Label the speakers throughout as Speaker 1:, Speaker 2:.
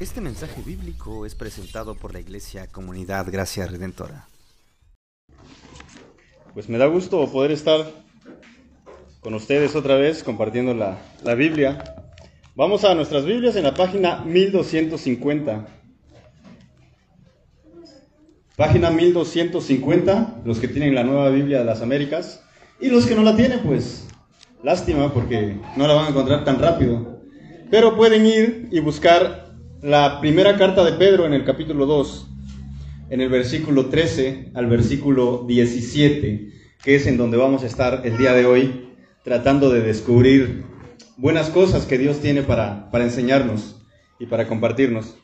Speaker 1: Este mensaje bíblico es presentado por la Iglesia Comunidad Gracia Redentora.
Speaker 2: Pues me da gusto poder estar con ustedes otra vez compartiendo la, la Biblia. Vamos a nuestras Biblias en la página 1250. Página 1250, los que tienen la nueva Biblia de las Américas. Y los que no la tienen, pues lástima porque no la van a encontrar tan rápido. Pero pueden ir y buscar la primera carta de Pedro en el capítulo 2, en el versículo 13 al versículo 17, que es en donde vamos a estar el día de hoy tratando de descubrir buenas cosas que Dios tiene para, para enseñarnos y para compartirnos.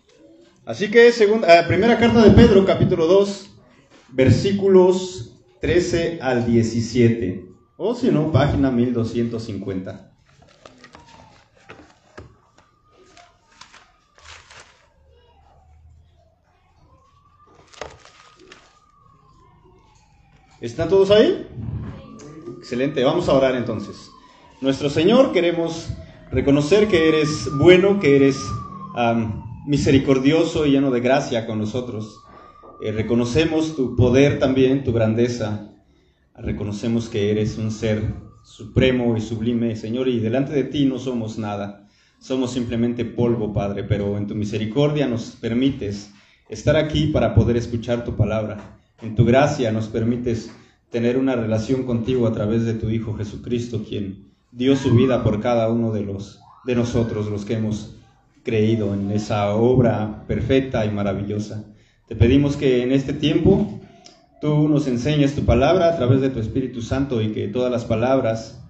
Speaker 2: Así que segunda, eh, primera carta de Pedro, capítulo 2, versículos 13 al 17. O si no, página 1250. ¿Están todos ahí? Excelente, vamos a orar entonces. Nuestro Señor, queremos reconocer que eres bueno, que eres misericordioso y lleno de gracia con nosotros. Eh, reconocemos tu poder también, tu grandeza. Reconocemos que eres un ser supremo y sublime, Señor, y delante de ti no somos nada. Somos simplemente polvo, Padre, pero en tu misericordia nos permites estar aquí para poder escuchar tu palabra. En tu gracia nos permites tener una relación contigo a través de tu Hijo Jesucristo, quien dio su vida por cada uno de los de nosotros, los que hemos creído en esa obra perfecta y maravillosa. Te pedimos que en este tiempo tú nos enseñes tu palabra a través de tu Espíritu Santo y que todas las palabras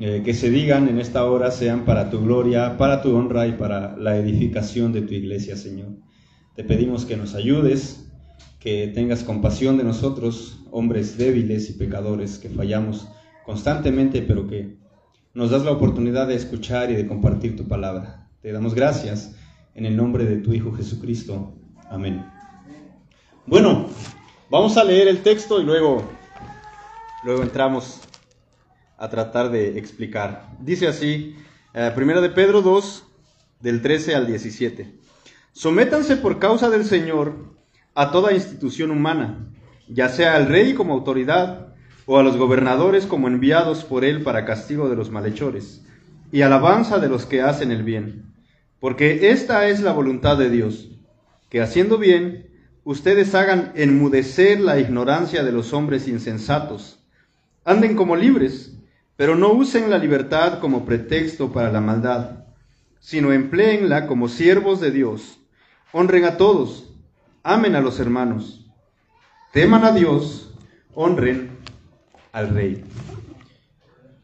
Speaker 2: eh, que se digan en esta hora sean para tu gloria, para tu honra y para la edificación de tu iglesia, Señor. Te pedimos que nos ayudes, que tengas compasión de nosotros, hombres débiles y pecadores que fallamos constantemente, pero que nos das la oportunidad de escuchar y de compartir tu palabra. Te damos gracias en el nombre de tu Hijo Jesucristo. Amén. Bueno, vamos a leer el texto y luego, luego entramos a tratar de explicar. Dice así, eh, primera de Pedro 2, del 13 al 17. Sométanse por causa del Señor a toda institución humana, ya sea al rey como autoridad, o a los gobernadores como enviados por él para castigo de los malhechores, y alabanza de los que hacen el bien. Porque esta es la voluntad de Dios, que haciendo bien, ustedes hagan enmudecer la ignorancia de los hombres insensatos. Anden como libres, pero no usen la libertad como pretexto para la maldad, sino empleenla como siervos de Dios. Honren a todos, amen a los hermanos, teman a Dios, honren al rey.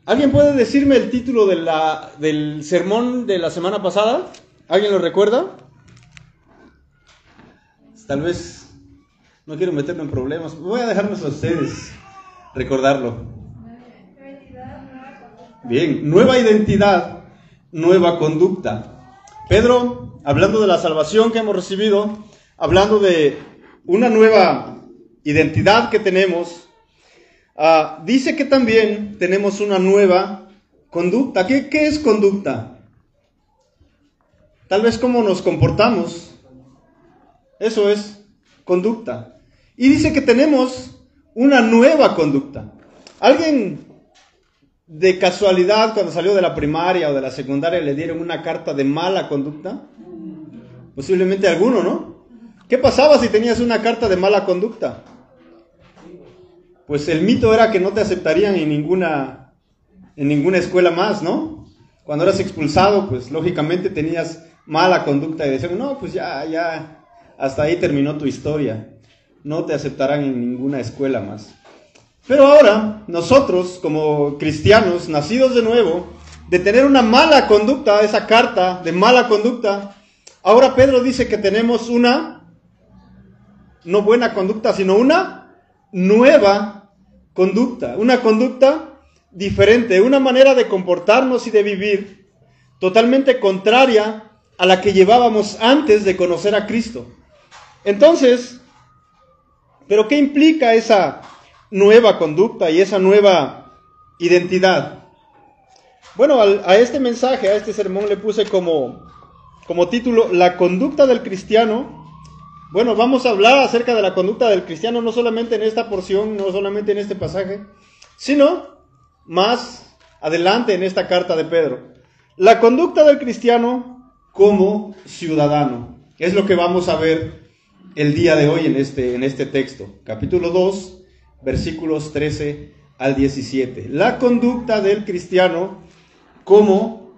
Speaker 2: ¿Alguien puede decirme el título del sermón de la semana pasada? ¿Alguien lo recuerda? Tal vez no quiero meterme en problemas. Voy a dejarnos a ustedes recordarlo. Bien, nueva identidad, nueva conducta. Pedro, hablando de la salvación que hemos recibido, hablando de una nueva identidad que tenemos, uh, dice que también tenemos una nueva conducta. ¿Qué, ¿Qué es conducta? Tal vez cómo nos comportamos, eso es conducta. Y dice que tenemos una nueva conducta. ¿Alguien de casualidad cuando salió de la primaria o de la secundaria le dieron una carta de mala conducta? Posiblemente alguno, ¿no? ¿Qué pasaba si tenías una carta de mala conducta? Pues el mito era que no te aceptarían en ninguna, en ninguna escuela más, ¿no? Cuando eras expulsado, pues lógicamente tenías mala conducta y decían, no, pues ya, ya, hasta ahí terminó tu historia. No te aceptarán en ninguna escuela más. Pero ahora, nosotros como cristianos, nacidos de nuevo, de tener una mala conducta, esa carta de mala conducta, ahora Pedro dice que tenemos una, no buena conducta, sino una nueva conducta, una conducta diferente, una manera de comportarnos y de vivir totalmente contraria a la que llevábamos antes de conocer a Cristo. Entonces, ¿pero qué implica esa nueva conducta y esa nueva identidad? Bueno, a este mensaje, a este sermón le puse como,
Speaker 3: como título La conducta del cristiano. Bueno, vamos a hablar acerca de la conducta del cristiano no solamente en esta porción, no solamente en este pasaje, sino más adelante en esta carta de Pedro. La conducta del cristiano como ciudadano. Es lo que vamos a ver el día de hoy en este, en este texto. Capítulo 2, versículos 13 al 17. La conducta del cristiano como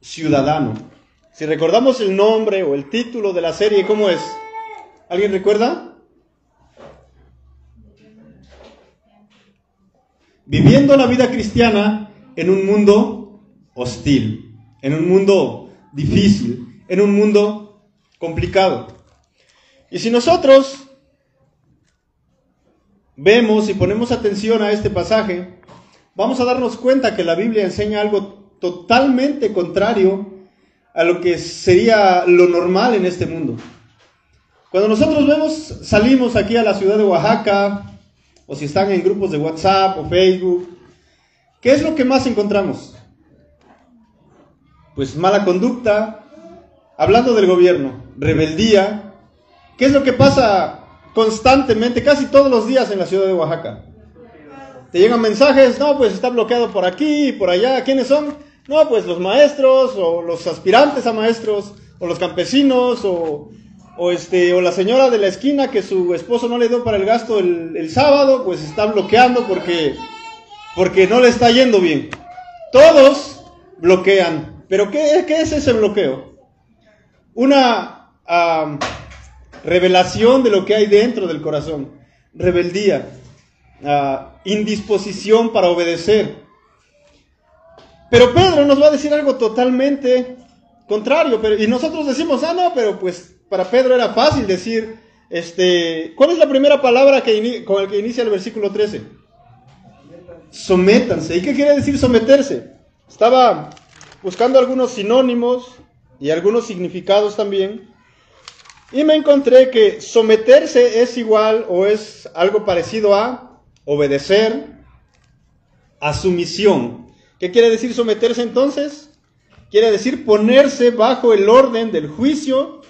Speaker 3: ciudadano. Si recordamos el nombre o el título de la serie, ¿cómo es? ¿Alguien recuerda? Viviendo la vida cristiana en un mundo hostil, en un mundo difícil, en un mundo complicado. Y si nosotros vemos y ponemos atención a este pasaje, vamos a darnos cuenta que la Biblia enseña algo totalmente contrario a lo que sería lo normal en este mundo. Cuando nosotros vemos, salimos aquí a la ciudad de Oaxaca, o si están en grupos de WhatsApp o Facebook, ¿qué es lo que más encontramos? Pues mala conducta, hablando del gobierno, rebeldía. ¿Qué es lo que pasa constantemente, casi todos los días en la ciudad de Oaxaca. Te llegan mensajes, no, pues está bloqueado por aquí y por allá. ¿Quiénes son? No, pues los maestros o los aspirantes a maestros o los campesinos o, este, o la señora de la esquina que su esposo no le dio para el gasto el, sábado, pues está bloqueando porque, porque no le está yendo bien. Todos bloquean. ¿Pero qué, qué es ese bloqueo? Una revelación de lo que hay dentro del corazón, rebeldía, ah, indisposición para obedecer. Pero Pedro nos va a decir algo totalmente contrario, pero, y nosotros decimos, ah, no, pero pues para Pedro era fácil decir, este, ¿cuál es la primera palabra que con la que inicia el versículo 13? Sométanse. ¿Y qué quiere decir someterse? Estaba buscando algunos sinónimos y algunos significados también. Y me encontré que someterse es igual o es algo parecido a obedecer, a sumisión. ¿Qué quiere decir someterse entonces? Quiere decir ponerse bajo el orden del juicio,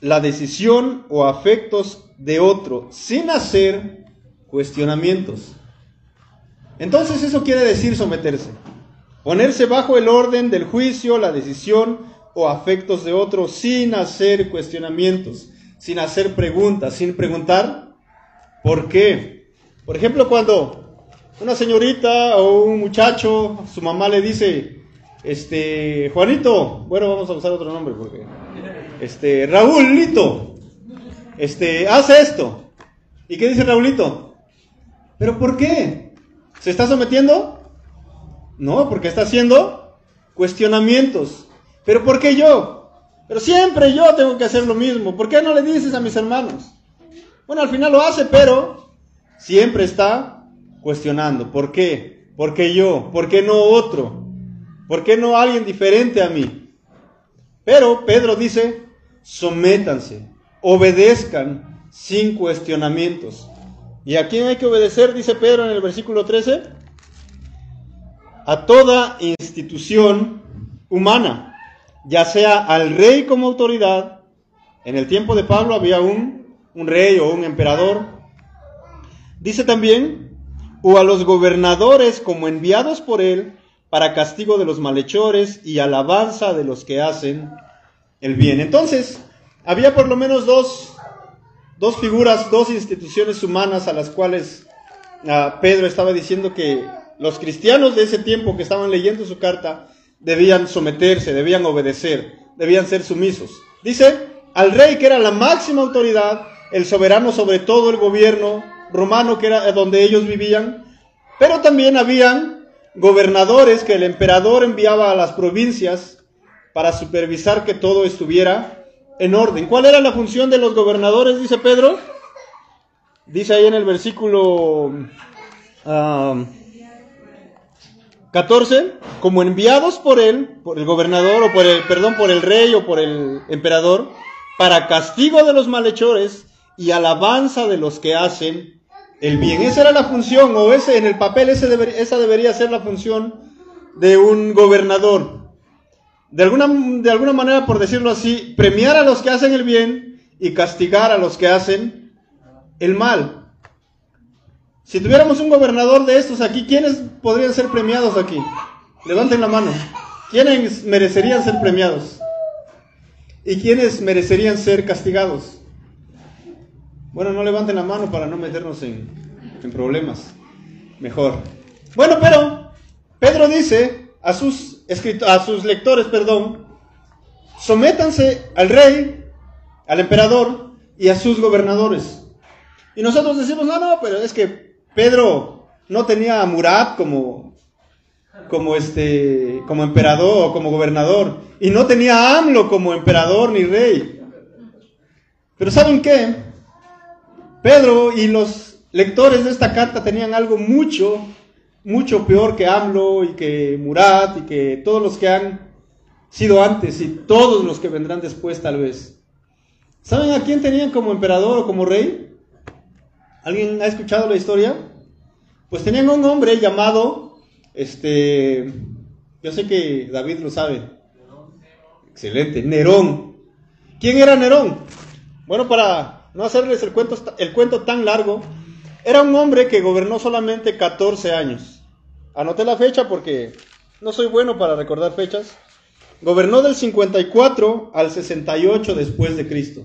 Speaker 3: la decisión o afectos de otro, sin hacer cuestionamientos. Entonces eso quiere decir someterse. Ponerse bajo el orden del juicio, la decisión o afectos de otro sin hacer cuestionamientos, sin hacer preguntas, sin preguntar por qué. Por ejemplo, cuando una señorita o un muchacho, su mamá le dice, este, Juanito, bueno, vamos a usar otro nombre porque, este, Raúlito, este, hace esto. ¿Y qué dice Raúlito? ¿Pero por qué? ¿Se está sometiendo? No, porque está haciendo cuestionamientos. ¿Pero por qué yo? Pero siempre yo tengo que hacer lo mismo. ¿Por qué no le dices a mis hermanos? Bueno, al final lo hace, pero siempre está cuestionando. ¿Por qué? ¿Por qué yo? ¿Por qué no otro? ¿Por qué no alguien diferente a mí? Pero Pedro dice, sométanse, obedezcan sin cuestionamientos. ¿Y a quién hay que obedecer? Dice Pedro en el versículo 13. A toda institución humana ya sea al rey como autoridad, en el tiempo de Pablo había un, un rey o un emperador, dice también, o a los gobernadores como enviados por él para castigo de los malhechores y alabanza de los que hacen el bien. Entonces, había por lo menos dos, dos figuras, dos instituciones humanas a las cuales ah, Pedro estaba diciendo que los cristianos de ese tiempo que estaban leyendo su carta debían someterse, debían obedecer, debían ser sumisos. Dice, al rey que era la máxima autoridad, el soberano sobre todo el gobierno romano que era donde ellos vivían, pero también habían gobernadores que el emperador enviaba a las provincias para supervisar que todo estuviera en orden. ¿Cuál era la función de los gobernadores? Dice Pedro. Dice ahí en el versículo ah, 14, como enviados por él, por el gobernador o por el, perdón, por el rey o por el emperador, para castigo de los malhechores y alabanza de los que hacen el bien. Esa era la función, o ese, en el papel ese esa debería ser la función de un gobernador. De alguna, de alguna manera, por decirlo así, premiar a los que hacen el bien y castigar a los que hacen el mal. Si tuviéramos un gobernador de estos aquí, ¿quiénes podrían ser premiados aquí? Levanten la mano. ¿Quiénes merecerían ser premiados? ¿Y quiénes merecerían ser castigados? Bueno, no levanten la mano para no meternos en, en problemas. Mejor. Bueno, pero Pedro dice a sus, a sus lectores, perdón, sométanse al rey, al emperador y a sus gobernadores. Y nosotros decimos, no, no, pero es que Pedro no tenía a Murat como, como, este, como emperador o como gobernador. Y no tenía a AMLO como emperador ni rey. Pero ¿saben qué? Pedro y los lectores de esta carta tenían algo mucho, mucho peor que AMLO y que Murat y que todos los que han sido antes y todos los que vendrán después tal vez. ¿Saben a quién tenían como emperador o como rey? ¿Alguien ha escuchado la historia? Pues tenían un hombre llamado, este, yo sé que David lo sabe. Excelente, Nerón. ¿Quién era Nerón? Bueno, para no hacerles el cuento, el cuento tan largo, era un hombre que gobernó solamente 14 años. Anoté la fecha porque no soy bueno para recordar fechas. Gobernó del 54 al 68 después de Cristo,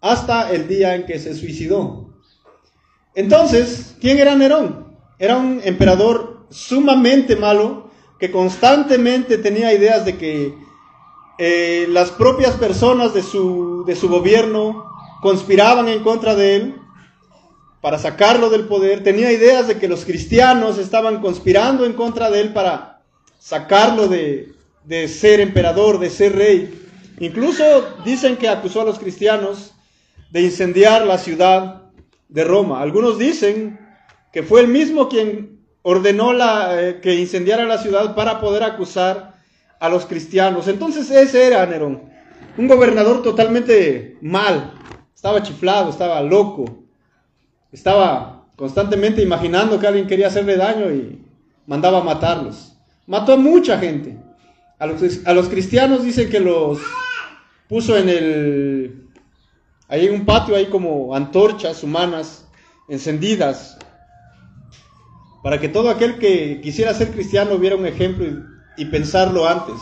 Speaker 3: hasta el día en que se suicidó. Entonces, ¿quién era Nerón? Era un emperador sumamente malo que constantemente tenía ideas de que eh, las propias personas de su, de su gobierno conspiraban en contra de él para sacarlo del poder, tenía ideas de que los cristianos estaban conspirando en contra de él para sacarlo de, de ser emperador, de ser rey. Incluso dicen que acusó a los cristianos de incendiar la ciudad de Roma. Algunos dicen que fue el mismo quien ordenó la, eh, que incendiara la ciudad para poder acusar a los cristianos. Entonces ese era Nerón, un gobernador totalmente mal, estaba chiflado, estaba loco, estaba constantemente imaginando que alguien quería hacerle daño y mandaba a matarlos. Mató a mucha gente. A los, a los cristianos dicen que los puso en el... Ahí en un patio hay como antorchas humanas encendidas para que todo aquel que quisiera ser cristiano viera un ejemplo y, y pensarlo antes.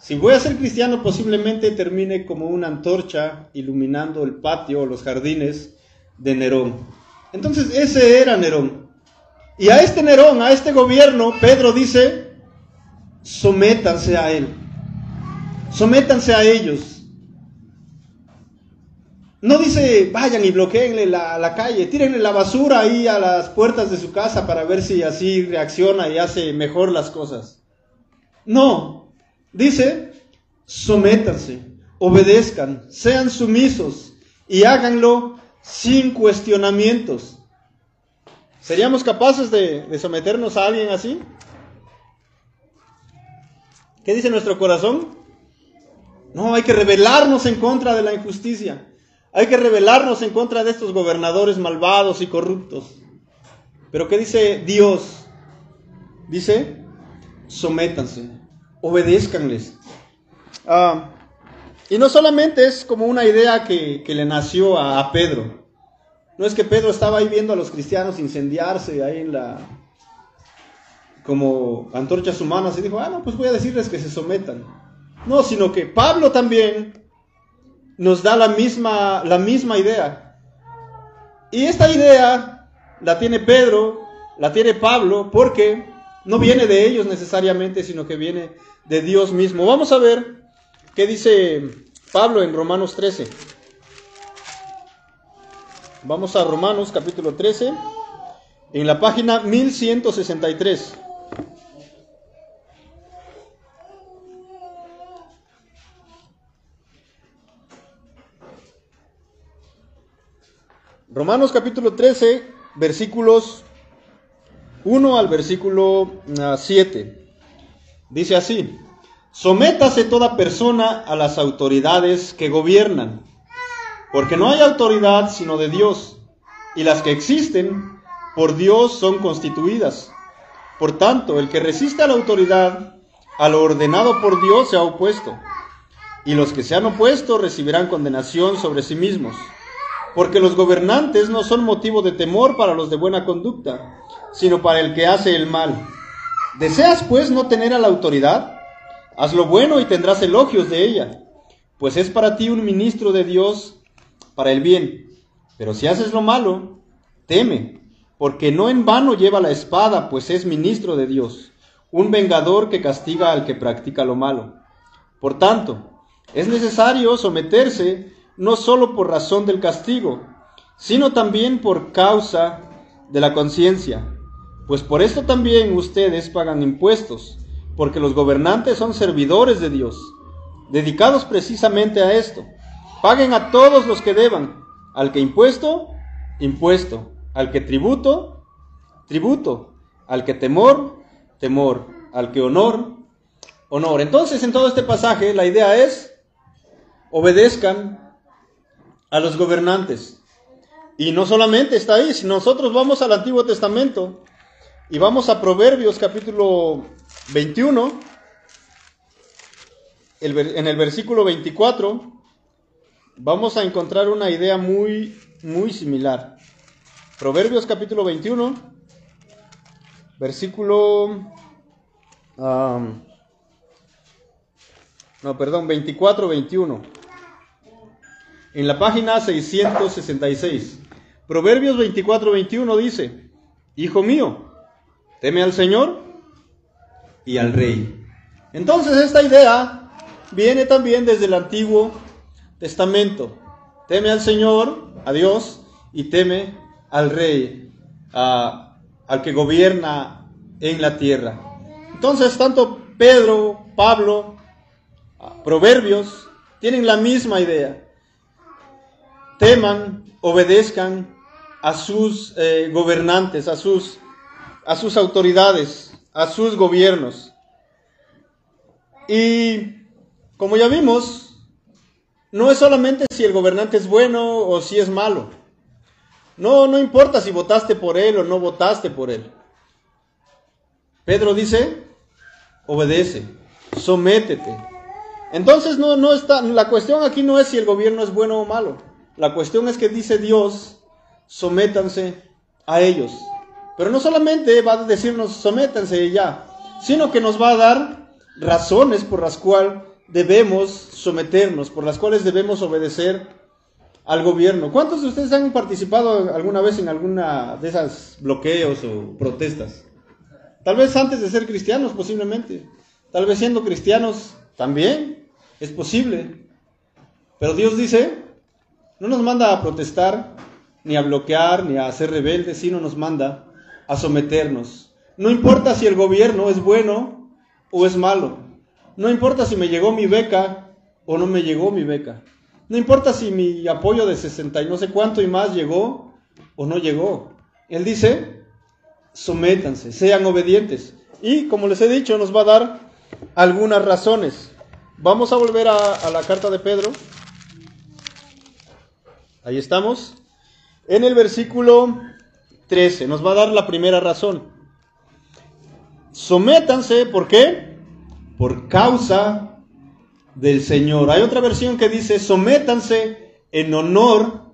Speaker 3: Si voy a ser cristiano, posiblemente termine como una antorcha iluminando el patio o los jardines de Nerón. Entonces, ese era Nerón. Y a este Nerón, a este gobierno, Pedro dice, sométanse a él. Sométanse a ellos. No dice, vayan y bloqueenle la, la, calle, tírenle la basura ahí a las puertas de su casa para ver si así reacciona y hace mejor las cosas. No, dice, sométanse, obedezcan, sean sumisos y háganlo sin cuestionamientos. ¿Seríamos capaces de, someternos a alguien así? ¿Qué dice nuestro corazón? No, hay que rebelarnos en contra de la injusticia. Hay que rebelarnos en contra de estos gobernadores malvados y corruptos. Pero ¿qué dice Dios? Dice, sométanse, obedézcanles. Ah, y no solamente es como una idea que, le nació a, Pedro. No es que Pedro estaba ahí viendo a los cristianos incendiarse ahí en la... como antorchas humanas y dijo, ah, no, pues voy a decirles que se sometan. No, sino que Pablo también nos da la misma, la misma idea. Y esta idea la tiene Pedro, la tiene Pablo, porque no viene de ellos necesariamente, sino que viene de Dios mismo. Vamos a ver qué dice Pablo en Romanos 13. Vamos a Romanos capítulo 13, en la página 1163. Romanos capítulo 13, versículos 1 al versículo 7. Dice así, sométase toda persona a las autoridades que gobiernan, porque no hay autoridad sino de Dios, y las que existen por Dios son constituidas. Por tanto, el que resiste a la autoridad a lo ordenado por Dios se ha opuesto, y los que se han opuesto recibirán condenación sobre sí mismos, porque los gobernantes no son motivo de temor para los de buena conducta, sino para el que hace el mal. ¿Deseas pues no tener a la autoridad? Haz lo bueno y tendrás elogios de ella, pues es para ti un ministro de Dios para el bien. Pero si haces lo malo, teme, porque no en vano lleva la espada, pues es ministro de Dios, un vengador que castiga al que practica lo malo. Por tanto, es necesario someterse no solo por razón del castigo, sino también por causa de la conciencia, pues por esto también ustedes pagan impuestos, porque los gobernantes son servidores de Dios, dedicados precisamente a esto. Paguen a todos los que deban, al que impuesto, impuesto, al que tributo, tributo, al que temor, temor, al que honor, honor. Entonces, en todo este pasaje, la idea es, obedezcan a los gobernantes. Y no solamente está ahí, si nosotros vamos al Antiguo Testamento y vamos a Proverbios capítulo 21, en el versículo 24, vamos a encontrar una idea muy, muy similar. Proverbios capítulo 21, versículo... no, perdón, 24, 21. En la página 666. Proverbios 24, 21 dice, Hijo mío, teme al Señor y al Rey. Entonces esta idea viene también desde el Antiguo Testamento. Teme al Señor, a Dios, y teme al Rey, al que gobierna en la tierra. Entonces, tanto Pedro, Pablo, Proverbios, tienen la misma idea. Teman, obedezcan a sus eh, gobernantes, a sus, a sus autoridades, a sus gobiernos. Y como ya vimos, no es solamente si el gobernante es bueno o si es malo. No, no importa si votaste por él o no votaste por él. Pedro dice, obedece, sométete. Entonces no, no está, la cuestión aquí no es si el gobierno es bueno o malo. La cuestión es que dice Dios, sométanse a ellos. Pero no solamente va a decirnos sométanse ya, sino que nos va a dar razones por las cuales debemos someternos, por las cuales debemos obedecer al gobierno. ¿Cuántos de ustedes han participado alguna vez en alguna de esas bloqueos o protestas? Tal vez antes de ser cristianos, posiblemente. Tal vez siendo cristianos también. Es posible. Pero Dios dice, no nos manda a protestar, ni a bloquear, ni a ser rebeldes, sino nos manda a someternos. No importa si el gobierno es bueno o es malo. No importa si me llegó mi beca o no me llegó mi beca. No importa si mi apoyo de 60 y no sé cuánto y más llegó o no llegó. Él dice, sométanse, sean obedientes. Y como les he dicho, nos va a dar algunas razones. Vamos a volver a, la carta de Pedro. Ahí estamos. En el versículo 13 nos va a dar la primera razón. Sométanse, ¿por qué? Por causa del Señor. Hay otra versión que dice, sométanse en honor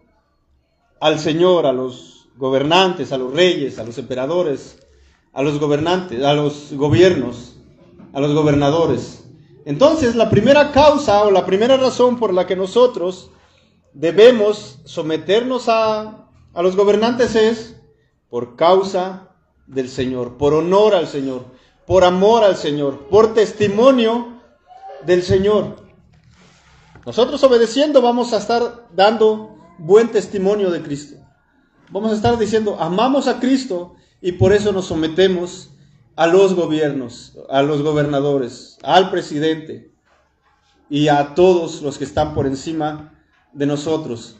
Speaker 3: al Señor, a los gobernantes, a los reyes, a los emperadores, a los gobernantes, a los gobiernos, a los gobernadores. Entonces, la primera causa o la primera razón por la que nosotros debemos someternos a, a los gobernantes es por causa del Señor, por honor al Señor por amor al Señor, por testimonio del Señor. Nosotros obedeciendo vamos a estar dando buen testimonio de Cristo. Vamos a estar diciendo, amamos a Cristo y por eso nos sometemos a los gobiernos, a los gobernadores, al presidente y a todos los que están por encima de nosotros.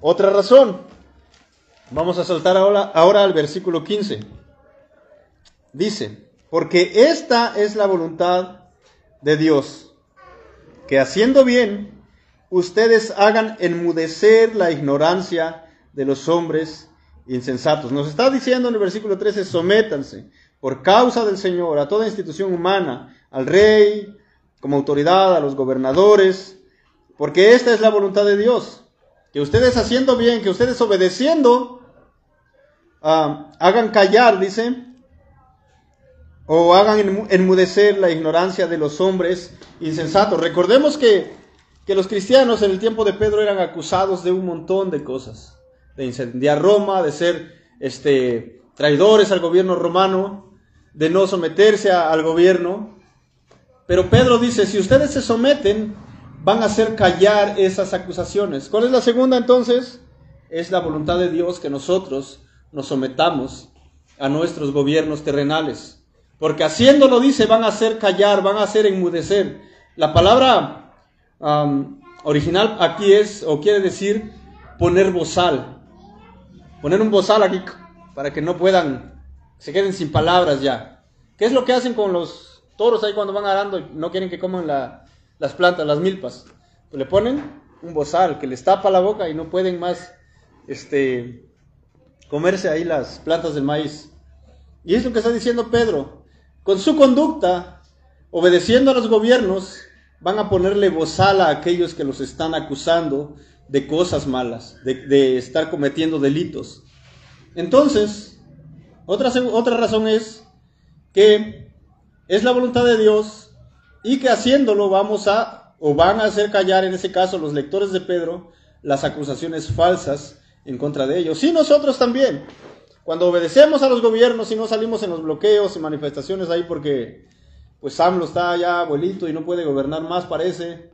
Speaker 3: Otra razón, vamos a saltar ahora, ahora al versículo 15. Dice, porque esta es la voluntad de Dios, que haciendo bien, ustedes hagan enmudecer la ignorancia de los hombres insensatos. Nos está diciendo en el versículo 13, sométanse por causa del Señor a toda institución humana, al rey, como autoridad, a los gobernadores, porque esta es la voluntad de Dios. Que ustedes haciendo bien, que ustedes obedeciendo, ah, hagan callar, dice, o hagan enmudecer la ignorancia de los hombres insensatos. Recordemos que, que los cristianos en el tiempo de Pedro eran acusados de un montón de cosas, de incendiar Roma, de ser este, traidores al gobierno romano, de no someterse al gobierno. Pero Pedro dice, si ustedes se someten, van a hacer callar esas acusaciones. ¿Cuál es la segunda entonces? Es la voluntad de Dios que nosotros nos sometamos a nuestros gobiernos terrenales. Porque haciéndolo, dice, van a hacer callar, van a hacer enmudecer. La palabra original aquí es, o quiere decir, poner bozal. Poner un bozal aquí para que no puedan, se queden sin palabras ya. ¿Qué es lo que hacen con los toros ahí cuando van arando y no quieren que coman las plantas, las milpas? Pues le ponen un bozal que les tapa la boca y no pueden más este, comerse ahí las plantas del maíz. Y es lo que está diciendo Pedro. Con su conducta, obedeciendo a los gobiernos, van a ponerle bozal a aquellos que los están acusando de cosas malas, de, estar cometiendo delitos. Entonces, otra, otra razón es que es la voluntad de Dios y que haciéndolo vamos a, o van a hacer callar en ese caso los lectores de Pedro, las acusaciones falsas en contra de ellos. Y nosotros también. Cuando obedecemos a los gobiernos y no salimos en los bloqueos y manifestaciones ahí porque pues AMLO está ya abuelito y no puede gobernar más, parece,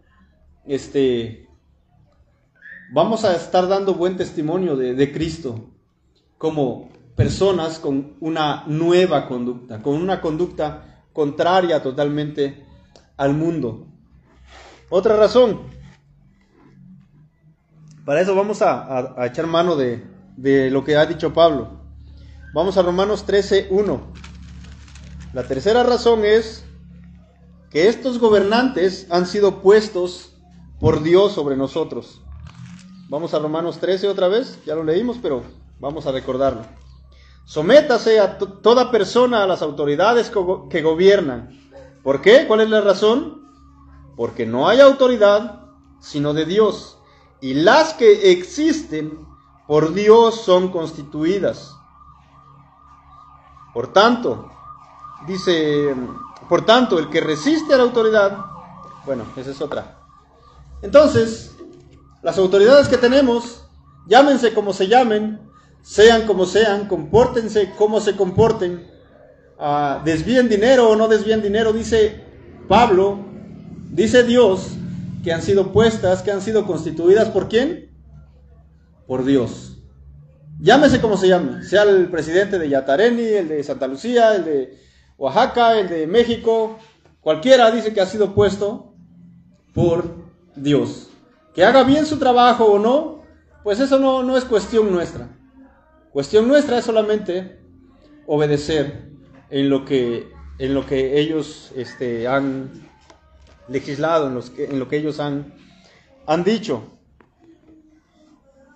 Speaker 3: este, vamos a estar dando buen testimonio de, Cristo como personas con una nueva conducta, con una conducta contraria totalmente al mundo. Otra razón, para eso vamos a, echar mano de lo que ha dicho Pablo. Vamos a Romanos 13, 1. La tercera razón es que estos gobernantes han sido puestos por Dios sobre nosotros. Vamos a Romanos 13 otra vez, ya lo leímos, pero vamos a recordarlo. Sométase a toda persona a las autoridades que gobiernan. ¿Por qué? ¿Cuál es la razón? Porque no hay autoridad sino de Dios. Y las que existen por Dios son constituidas. Por tanto, dice, por tanto, el que resiste a la autoridad, bueno, esa es otra. Entonces, las autoridades que tenemos, llámense como se llamen, sean como sean, compórtense como se comporten, uh, desvíen dinero o no desvíen dinero, dice Pablo, dice Dios, que han sido puestas, que han sido constituidas por quién? Por Dios. Llámese como se llame, sea el presidente de Yatareni, el de Santa Lucía, el de Oaxaca, el de México, cualquiera dice que ha sido puesto por Dios. Que haga bien su trabajo o no, pues eso no, no es cuestión nuestra. Cuestión nuestra es solamente obedecer en lo que, en lo que ellos este, han legislado, en, los que, en lo que ellos han, han dicho.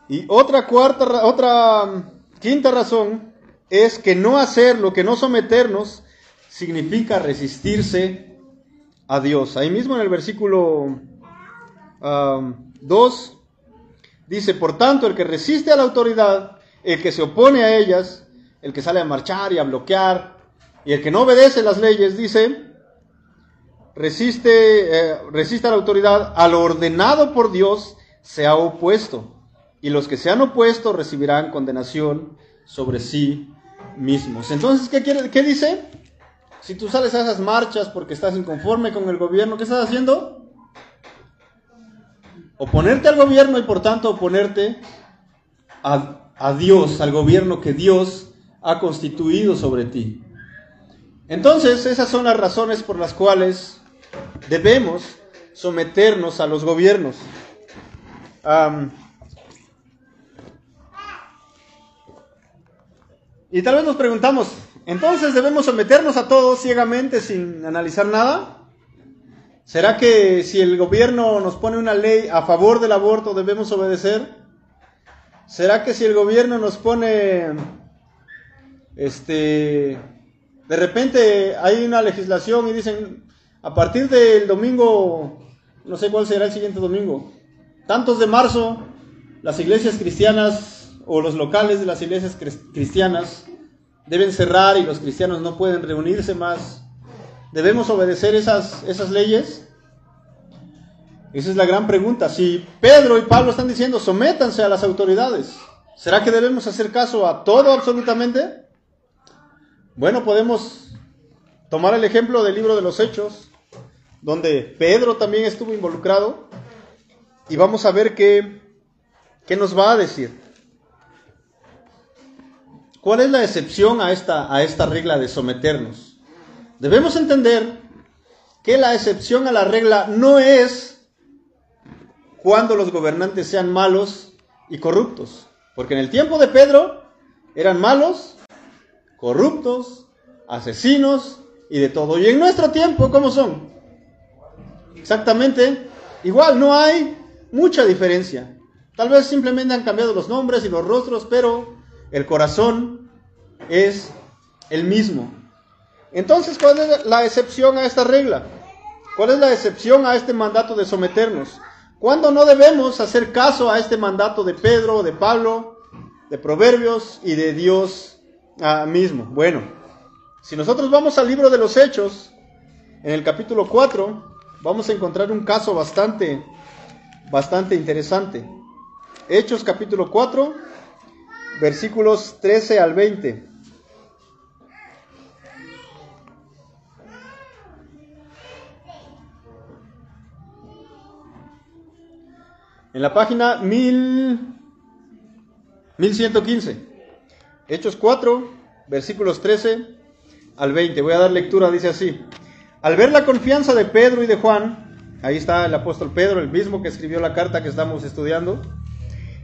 Speaker 3: Y otra cuarta, otra mm, quinta razón es que no hacerlo, que no someternos, significa resistirse a Dios. Ahí mismo en el versículo 2 dice, por tanto, el que resiste a la autoridad, el que se opone a ellas, el que sale a marchar y a bloquear, y el que no obedece las leyes, dice, resiste, eh, resiste a la autoridad, a lo ordenado por Dios, se ha opuesto y los que se han opuesto recibirán condenación sobre sí mismos. Entonces, ¿qué, quiere, qué dice? Si tú sales a esas marchas porque estás inconforme con el gobierno, ¿qué estás haciendo? Oponerte al gobierno y por tanto oponerte a, a Dios, al gobierno que Dios ha constituido sobre ti. Entonces, esas son las razones por las cuales debemos someternos a los gobiernos. Y tal vez nos preguntamos, ¿entonces debemos someternos a todos ciegamente sin analizar nada? ¿Será que si el gobierno nos pone una ley a favor del aborto debemos obedecer? ¿Será que si el gobierno nos pone, este, de repente hay una legislación y dicen, a partir del domingo, no sé cuál será el siguiente domingo, tantos de marzo, las iglesias cristianas o los locales de las iglesias cristianas deben cerrar y los cristianos no pueden reunirse más. ¿Debemos obedecer esas, esas leyes? Esa es la gran pregunta. Si Pedro y Pablo están diciendo sométanse a las autoridades, ¿será que debemos hacer caso a todo absolutamente? Bueno, podemos tomar el ejemplo del libro de los Hechos, donde Pedro también estuvo involucrado, y vamos a ver qué, qué nos va a decir. ¿Cuál es la excepción a esta, a esta regla de someternos? Debemos entender que la excepción a la regla no es cuando los gobernantes sean malos y corruptos. Porque en el tiempo de Pedro eran malos, corruptos, asesinos y de todo. Y en nuestro tiempo, ¿cómo son? Exactamente igual, no hay mucha diferencia. Tal vez simplemente han cambiado los nombres y los rostros, pero el corazón es el mismo. Entonces, ¿cuál es la excepción a esta regla? ¿Cuál es la excepción a este mandato de someternos? ¿Cuándo no debemos hacer caso a este mandato de Pedro, de Pablo, de Proverbios y de Dios ah, mismo? Bueno, si nosotros vamos al libro de los Hechos, en el capítulo 4, vamos a encontrar un caso bastante, bastante interesante. Hechos capítulo 4, versículos 13 al 20. En la página 1115. Hechos 4, versículos 13 al 20. Voy a dar lectura, dice así. Al ver la confianza de Pedro y de Juan, ahí está el apóstol Pedro, el mismo que escribió la carta que estamos estudiando,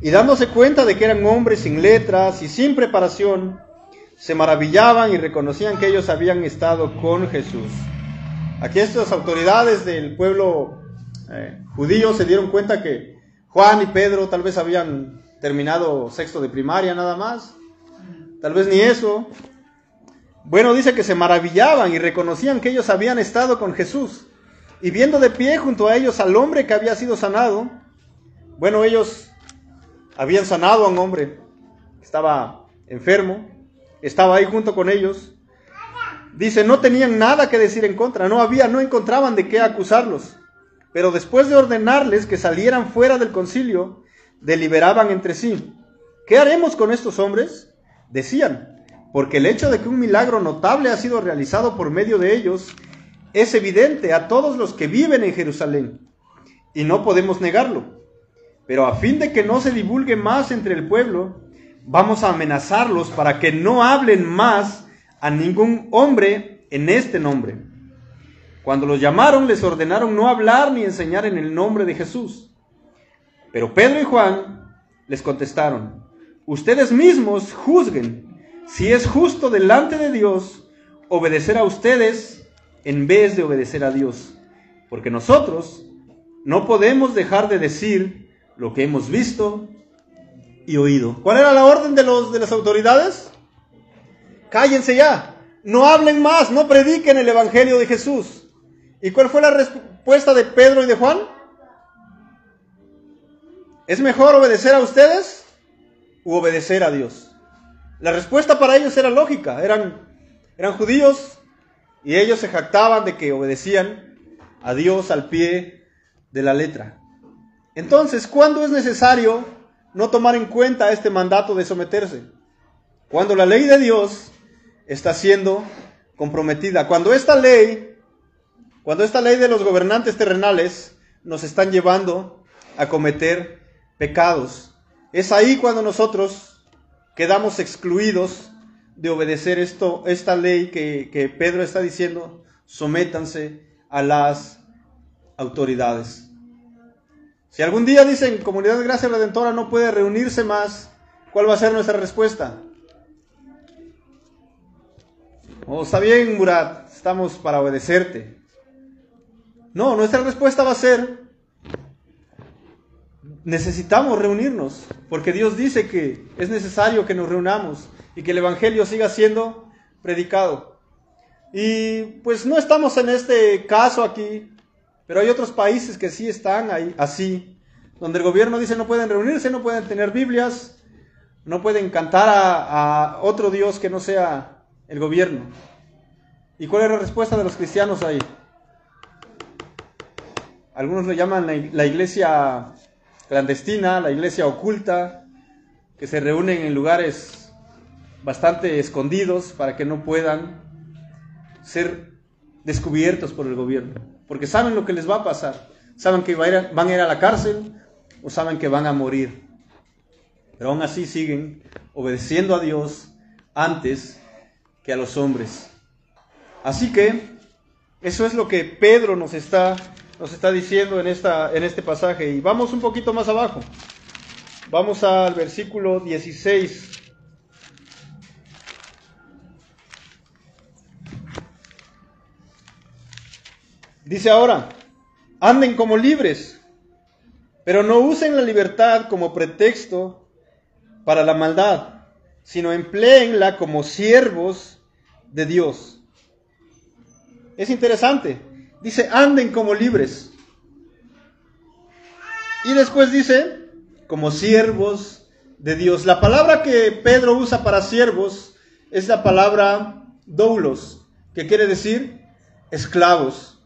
Speaker 3: y dándose cuenta de que eran hombres sin letras y sin preparación, se maravillaban y reconocían que ellos habían estado con Jesús. Aquí estas autoridades del pueblo eh, judío se dieron cuenta que Juan y Pedro tal vez habían terminado sexto de primaria nada más, tal vez ni eso. Bueno, dice que se maravillaban y reconocían que ellos habían estado con Jesús. Y viendo de pie junto a ellos al hombre que había sido sanado, bueno, ellos habían sanado a un hombre estaba enfermo, estaba ahí junto con ellos. Dice, no tenían nada que decir en contra, no había, no encontraban de qué acusarlos. Pero después de ordenarles que salieran fuera del concilio, deliberaban entre sí, ¿qué haremos con estos hombres? Decían, porque el hecho de que un milagro notable ha sido realizado por medio de ellos es evidente a todos los que viven en Jerusalén, y no podemos negarlo. Pero a fin de que no se divulgue más entre el pueblo, vamos a amenazarlos para que no hablen más a ningún hombre en este nombre. Cuando los llamaron, les ordenaron no hablar ni enseñar en el nombre de Jesús. Pero Pedro y Juan les contestaron, ustedes mismos juzguen si es justo delante de Dios obedecer a ustedes en vez de obedecer a Dios. Porque nosotros no podemos dejar de decir lo que hemos visto y oído. ¿Cuál era la orden de, los, de las autoridades? Cállense ya, no hablen más, no prediquen el Evangelio de Jesús. ¿Y cuál fue la respuesta de Pedro y de Juan? ¿Es mejor obedecer a ustedes u obedecer a Dios? La respuesta para ellos era lógica, eran, eran judíos y ellos se jactaban de que obedecían a Dios al pie de la letra. Entonces, ¿cuándo es necesario no tomar en cuenta este mandato de someterse? Cuando la ley de Dios está siendo comprometida. Cuando esta ley, cuando esta ley de los gobernantes terrenales nos están llevando a cometer pecados. Es ahí cuando nosotros quedamos excluidos de obedecer esto, esta ley que, que Pedro está diciendo, sométanse a las autoridades. Si algún día dicen Comunidad de Gracia Redentora no puede reunirse más, ¿cuál va a ser nuestra respuesta? Oh, está bien, Murat, estamos para obedecerte. No, nuestra respuesta va a ser, necesitamos reunirnos, porque Dios dice que es necesario que nos reunamos y que el Evangelio siga siendo predicado. Y pues no estamos en este caso aquí, pero hay otros países que sí están ahí así, donde el gobierno dice no pueden reunirse, no pueden tener Biblias, no pueden cantar a, otro Dios que no sea el gobierno. ¿Y cuál es la respuesta de los cristianos ahí? Algunos lo llaman la, la iglesia clandestina, la iglesia oculta, que se reúnen en lugares bastante escondidos para que no puedan ser descubiertos por el gobierno, porque saben lo que les va a pasar, saben que van a ir a la cárcel o saben que van a morir, pero aún así siguen obedeciendo a Dios antes que a los hombres. Así que eso es lo que Pedro nos está, nos está diciendo en, esta, en este pasaje. Y vamos un poquito más abajo. Vamos al versículo 16. Dice ahora, anden como libres, pero no usen la libertad como pretexto para la maldad, sino empleenla como siervos de Dios. Es interesante. Dice, anden como libres. Y después dice, como siervos de Dios. La palabra que Pedro usa para siervos es la palabra doulos, que quiere decir esclavos.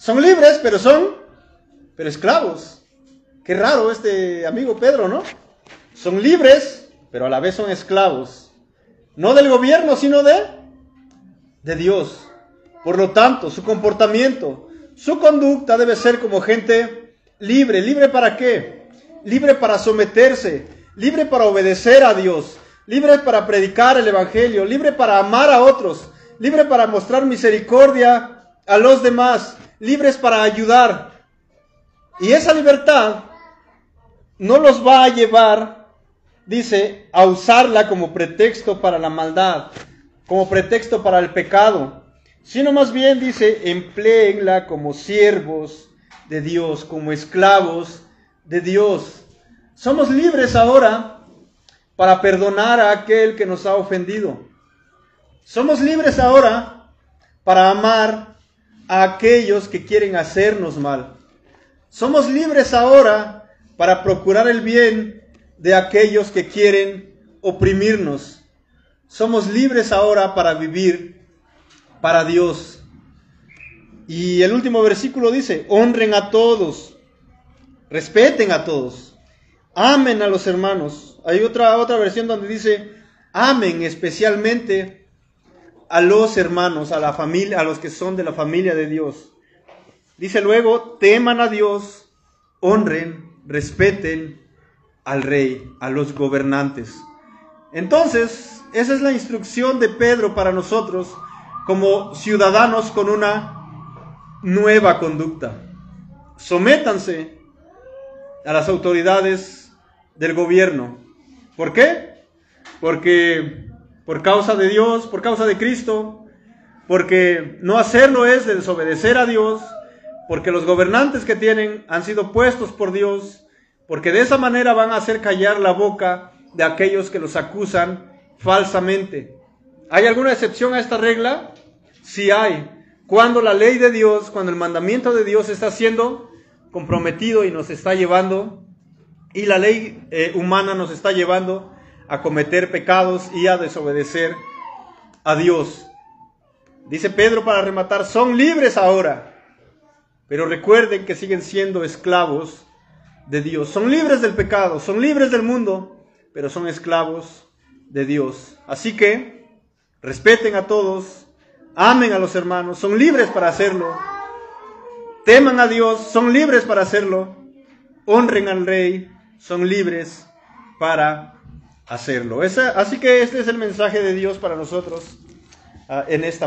Speaker 3: Son libres, pero son, pero esclavos. Qué raro este amigo Pedro, ¿no? Son libres, pero a la vez son esclavos. No del gobierno, sino de, de Dios. Por lo tanto, su comportamiento, su conducta debe ser como gente libre. ¿Libre para qué? Libre para someterse, libre para obedecer a Dios, libre para predicar el Evangelio, libre para amar a otros, libre para mostrar misericordia a los demás, libres para ayudar. Y esa libertad no los va a llevar, dice, a usarla como pretexto para la maldad, como pretexto para el pecado, sino más bien dice, empleenla como siervos de Dios, como esclavos de Dios. Somos libres ahora para perdonar a aquel que nos ha ofendido. Somos libres ahora para amar aquellos que quieren hacernos mal. Somos libres ahora para procurar el bien de aquellos que quieren oprimirnos. Somos libres ahora para vivir para Dios. Y el último versículo dice, honren a todos, respeten a todos, amen a los hermanos. Hay otra, otra versión donde dice, amen especialmente a los hermanos, a la familia, a los que son de la familia de Dios. Dice luego, teman a Dios, honren, respeten al rey, a los gobernantes. Entonces, esa es la instrucción de Pedro para nosotros como ciudadanos con una nueva conducta. Sométanse a las autoridades del gobierno. ¿Por qué? Porque por causa de Dios, por causa de Cristo, porque no hacerlo es desobedecer a Dios, porque los gobernantes que tienen han sido puestos por Dios, porque de esa manera van a hacer callar la boca de aquellos que los acusan falsamente. ¿Hay alguna excepción a esta regla? Sí hay. Cuando la ley de Dios, cuando el mandamiento de Dios está siendo comprometido y nos está llevando, y la ley eh, humana nos está llevando a cometer pecados y a desobedecer a Dios. Dice Pedro para rematar, son libres ahora, pero recuerden que siguen siendo esclavos de Dios. Son libres del pecado, son libres del mundo, pero son esclavos de Dios. Así que respeten a todos, amen a los hermanos, son libres para hacerlo, teman a Dios, son libres para hacerlo, honren al rey, son libres para hacerlo. así que este es el mensaje de Dios para nosotros ah, en esta